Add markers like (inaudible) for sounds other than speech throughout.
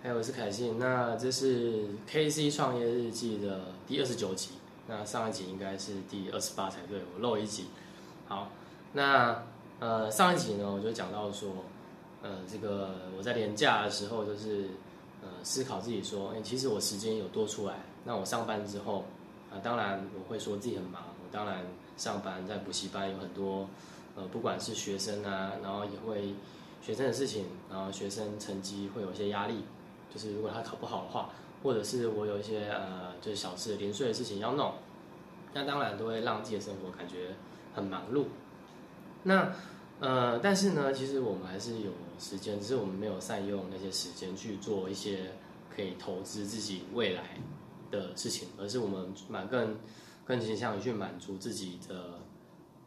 还有我是凯信，那这是 KC 创业日记的第二十九集，那上一集应该是第二十八才对，我漏一集。好，那呃上一集呢，我就讲到说，呃这个我在年假的时候，就是呃思考自己说，哎、其实我时间有多出来，那我上班之后，啊、当然我会说自己很忙，我当然上班在补习班有很多，呃不管是学生啊，然后也会学生的事情，然后学生成绩会有一些压力。就是如果他考不好的话，或者是我有一些呃就是小事零碎的事情要弄，那当然都会让自己的生活感觉很忙碌。那呃，但是呢，其实我们还是有时间，只是我们没有善用那些时间去做一些可以投资自己未来的事情，而是我们蛮更更倾向于去满足自己的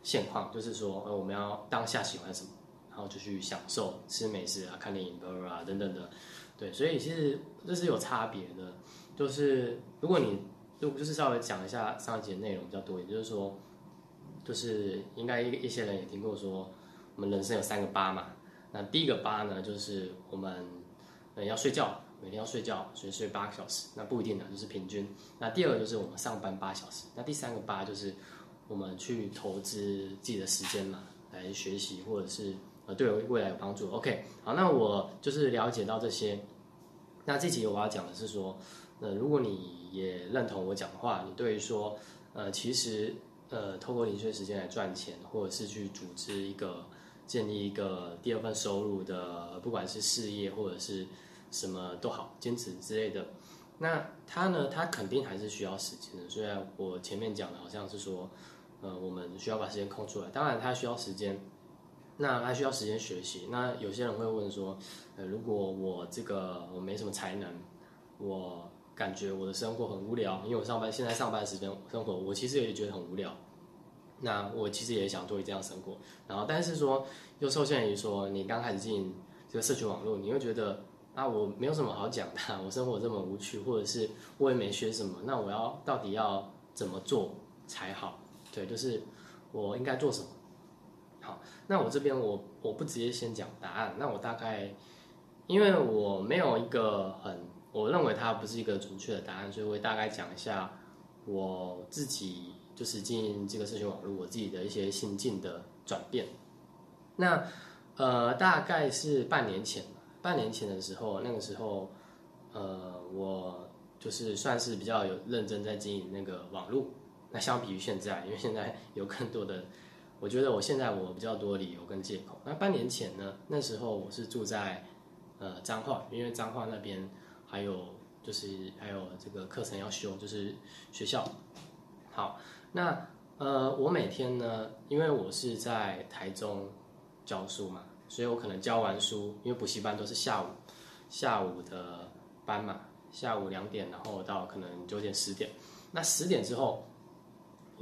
现况，就是说呃我们要当下喜欢什么，然后就去享受吃美食啊、看电影、啊等等的。对，所以其实这是有差别的，就是如果你就就是稍微讲一下上一节内容比较多一点，就是说，就是应该一一些人也听过说，我们人生有三个八嘛。那第一个八呢，就是我们呃要睡觉，每天要睡觉，所以睡八个小时，那不一定的，就是平均。那第二个就是我们上班八小时，那第三个八就是我们去投资自己的时间嘛，来学习或者是呃对未来有帮助。OK，好，那我就是了解到这些。那这集我要讲的是说，呃，如果你也认同我讲的话，你对于说，呃，其实呃，透过零碎时间来赚钱，或者是去组织一个建立一个第二份收入的，不管是事业或者是什么都好，兼职之类的，那它呢，它肯定还是需要时间的。虽然我前面讲的好像是说，呃，我们需要把时间空出来，当然它需要时间。那还需要时间学习。那有些人会问说，呃，如果我这个我没什么才能，我感觉我的生活很无聊，因为我上班现在上班时间生活，我其实也觉得很无聊。那我其实也想做这样生活，然后但是说又受限于说你刚开始进这个社群网络，你会觉得啊我没有什么好讲的，我生活这么无趣，或者是我也没学什么，那我要到底要怎么做才好？对，就是我应该做什么？好，那我这边我我不直接先讲答案，那我大概，因为我没有一个很，我认为它不是一个准确的答案，所以我会大概讲一下我自己就是经营这个社群网络我自己的一些心境的转变。那呃大概是半年前，半年前的时候，那个时候呃我就是算是比较有认真在经营那个网络。那相比于现在，因为现在有更多的。我觉得我现在我比较多理由跟借口。那半年前呢，那时候我是住在呃彰化，因为彰化那边还有就是还有这个课程要修，就是学校。好，那呃我每天呢，因为我是在台中教书嘛，所以我可能教完书，因为补习班都是下午下午的班嘛，下午两点，然后到可能九点十点，那十点之后。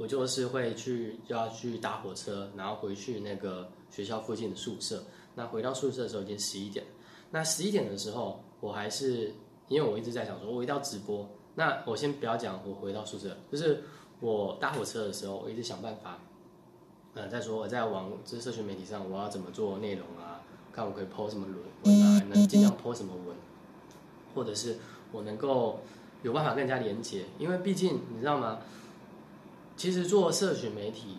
我就是会去要去搭火车，然后回去那个学校附近的宿舍。那回到宿舍的时候已经十一点。那十一点的时候，我还是因为我一直在想说，我一定要直播。那我先不要讲我回到宿舍，就是我搭火车的时候，我一直想办法，呃，再说我在网这社群媒体上我要怎么做内容啊，看我可以 po 什么文啊，能尽量 po 什么文，或者是我能够有办法更加连接，因为毕竟你知道吗？其实做社群媒体，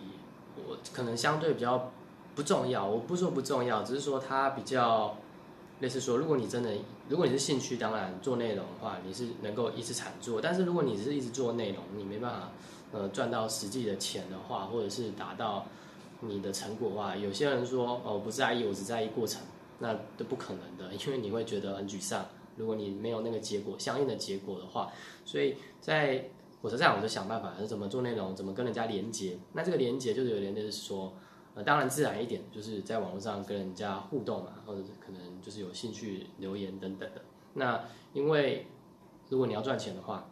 我可能相对比较不重要。我不说不重要，只是说它比较类似说，如果你真的，如果你是兴趣，当然做内容的话，你是能够一直产做。但是如果你是一直做内容，你没办法呃赚到实际的钱的话，或者是达到你的成果的话，有些人说哦，我不在意，我只在意过程，那都不可能的，因为你会觉得很沮丧。如果你没有那个结果相应的结果的话，所以在火车站，我就想办法是怎么做内容，怎么跟人家连接。那这个连接就是有点就是说，呃，当然自然一点，就是在网络上跟人家互动嘛，或者是可能就是有兴趣留言等等的。那因为如果你要赚钱的话，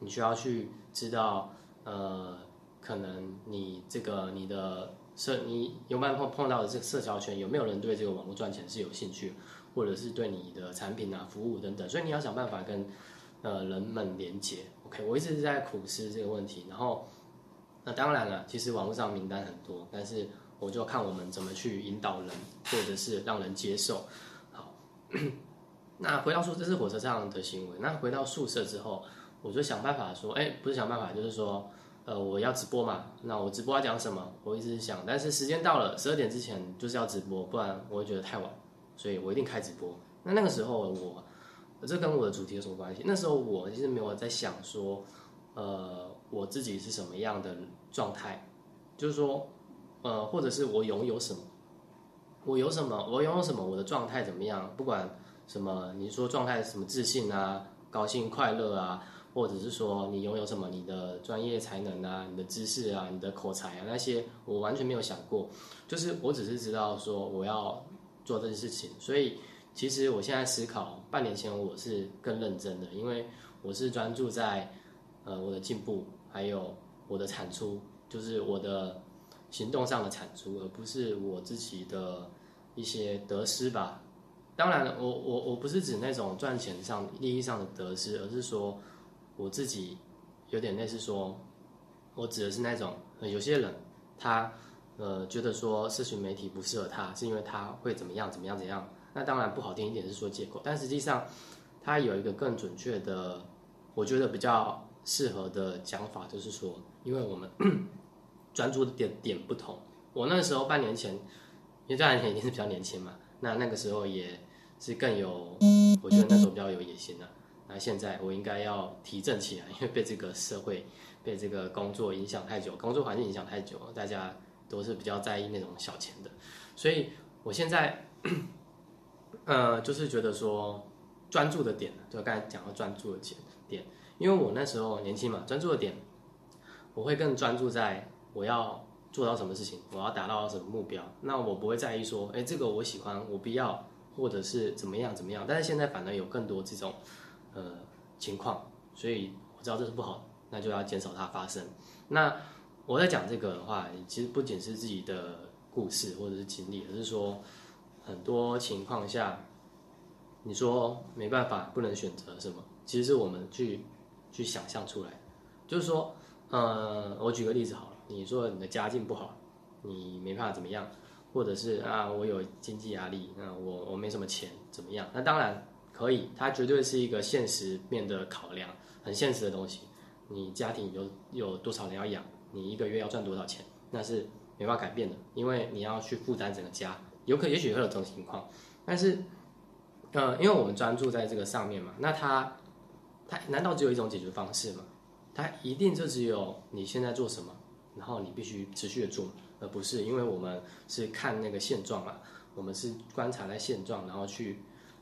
你需要去知道，呃，可能你这个你的社，你有没有碰碰到的这个社交圈，有没有人对这个网络赚钱是有兴趣，或者是对你的产品啊、服务等等，所以你要想办法跟呃人们连接。OK，我一直是在苦思这个问题，然后那当然了，其实网络上名单很多，但是我就看我们怎么去引导人，或者是让人接受。好，(clears throat) 那回到宿，这是火车上的行为。那回到宿舍之后，我就想办法说，哎，不是想办法，就是说，呃，我要直播嘛。那我直播要讲什么？我一直想，但是时间到了，十二点之前就是要直播，不然我会觉得太晚，所以我一定开直播。那那个时候我，这跟我的主题有什么关系？那时候我其实没有在想说，呃，我自己是什么样的状态，就是说，呃，或者是我拥有什么，我有什么，我拥有什么，我的状态怎么样？不管。什么？你说状态什么自信啊、高兴快乐啊，或者是说你拥有什么你的专业才能啊、你的知识啊、你的口才啊那些，我完全没有想过。就是我只是知道说我要做这件事情，所以其实我现在思考，半年前我是更认真的，因为我是专注在呃我的进步，还有我的产出，就是我的行动上的产出，而不是我自己的一些得失吧。当然，我我我不是指那种赚钱上利益上的得失，而是说我自己有点类似说，我指的是那种有些人他呃觉得说社群媒体不适合他，是因为他会怎么样怎么样怎样。那当然不好听一点是说借口，但实际上它有一个更准确的，我觉得比较适合的讲法，就是说，因为我们 (coughs) 专注的点点不同。我那时候半年前，因为半年前已经是比较年轻嘛。那那个时候也是更有，我觉得那时候比较有野心的。那现在我应该要提振起来，因为被这个社会、被这个工作影响太久，工作环境影响太久，大家都是比较在意那种小钱的。所以我现在，呃，就是觉得说专注的点，就刚才讲到专注的点点，因为我那时候年轻嘛，专注的点，我会更专注在我要。做到什么事情，我要达到什么目标，那我不会在意说，哎，这个我喜欢，我必要，或者是怎么样怎么样。但是现在反而有更多这种，呃，情况，所以我知道这是不好，那就要减少它发生。那我在讲这个的话，其实不仅是自己的故事或者是经历，而是说很多情况下，你说没办法，不能选择什么，其实是我们去去想象出来。就是说，呃，我举个例子好了。你说你的家境不好，你没办法怎么样，或者是啊，我有经济压力，那我我没什么钱，怎么样？那当然可以，它绝对是一个现实面的考量，很现实的东西。你家庭有有多少人要养，你一个月要赚多少钱，那是没办法改变的，因为你要去负担整个家，有可也许会有这种情况。但是，呃，因为我们专注在这个上面嘛，那它它难道只有一种解决方式吗？它一定就只有你现在做什么？然后你必须持续的做，而不是因为我们是看那个现状嘛，我们是观察在现状，然后去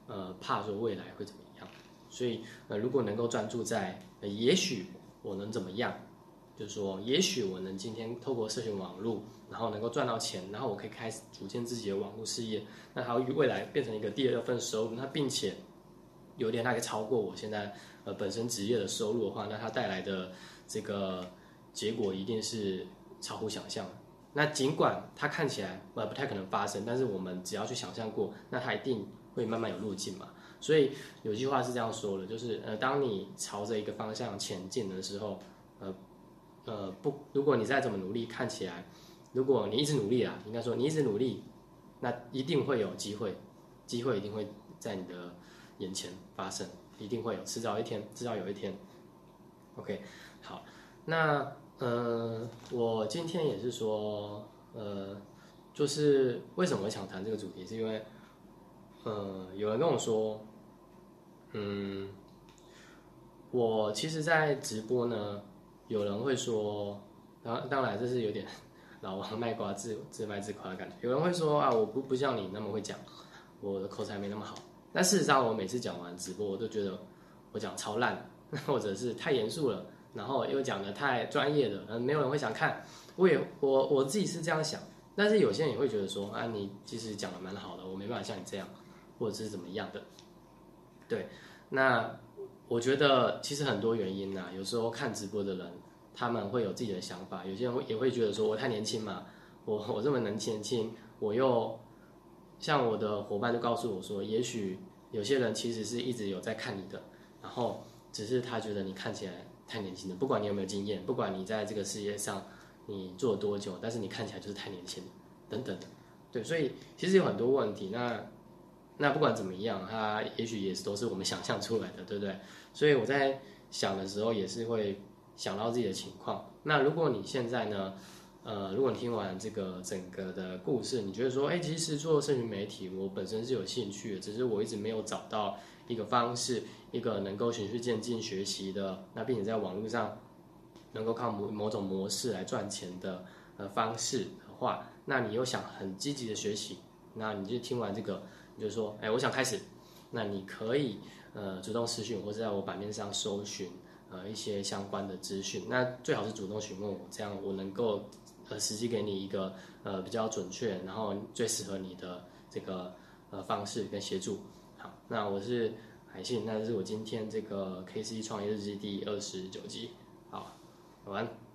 呃怕说未来会怎么样。所以呃如果能够专注在，也许我能怎么样，就是说也许我能今天透过社群网络，然后能够赚到钱，然后我可以开始组建自己的网络事业，那它未来变成一个第二份收入，那并且有点那个超过我现在呃本身职业的收入的话，那它带来的这个。结果一定是超乎想象。那尽管它看起来呃不太可能发生，但是我们只要去想象过，那它一定会慢慢有路径嘛。所以有句话是这样说的，就是呃，当你朝着一个方向前进的时候，呃呃不，如果你再怎么努力，看起来，如果你一直努力啊，应该说你一直努力，那一定会有机会，机会一定会在你的眼前发生，一定会有，迟早一天，迟早有一天。OK，好，那。嗯，我今天也是说，呃，就是为什么我想谈这个主题，是因为，呃，有人跟我说，嗯，我其实，在直播呢，有人会说，当当然这是有点 (laughs) 老王卖瓜自自卖自夸的感觉。有人会说啊，我不不像你那么会讲，我的口才没那么好。但事实上，我每次讲完直播，我都觉得我讲超烂，(laughs) 或者是太严肃了。然后又讲的太专业的，嗯，没有人会想看。我也我我自己是这样想，但是有些人也会觉得说，啊，你其实讲的蛮好的，我没办法像你这样，或者是怎么样的。对，那我觉得其实很多原因呐，有时候看直播的人，他们会有自己的想法。有些人会也会觉得说，我太年轻嘛，我我这么能年轻，我又像我的伙伴就告诉我说，也许有些人其实是一直有在看你的，然后只是他觉得你看起来。太年轻了，不管你有没有经验，不管你在这个世界上你做了多久，但是你看起来就是太年轻了，等等的，对，所以其实有很多问题。那那不管怎么样，它也许也是都是我们想象出来的，对不对？所以我在想的时候也是会想到自己的情况。那如果你现在呢，呃，如果你听完这个整个的故事，你觉得说，哎，其实做社群媒体我本身是有兴趣的，只是我一直没有找到一个方式，一个能够循序渐进学习的，那并且在网络上能够靠某某种模式来赚钱的呃方式的话，那你又想很积极的学习，那你就听完这个。就是说，哎，我想开始，那你可以呃主动私讯或者在我版面上搜寻呃一些相关的资讯，那最好是主动询问我，这样我能够呃实际给你一个呃比较准确，然后最适合你的这个呃方式跟协助。好，那我是海信，那这是我今天这个 K C 创业日记第二十九集，好，晚安。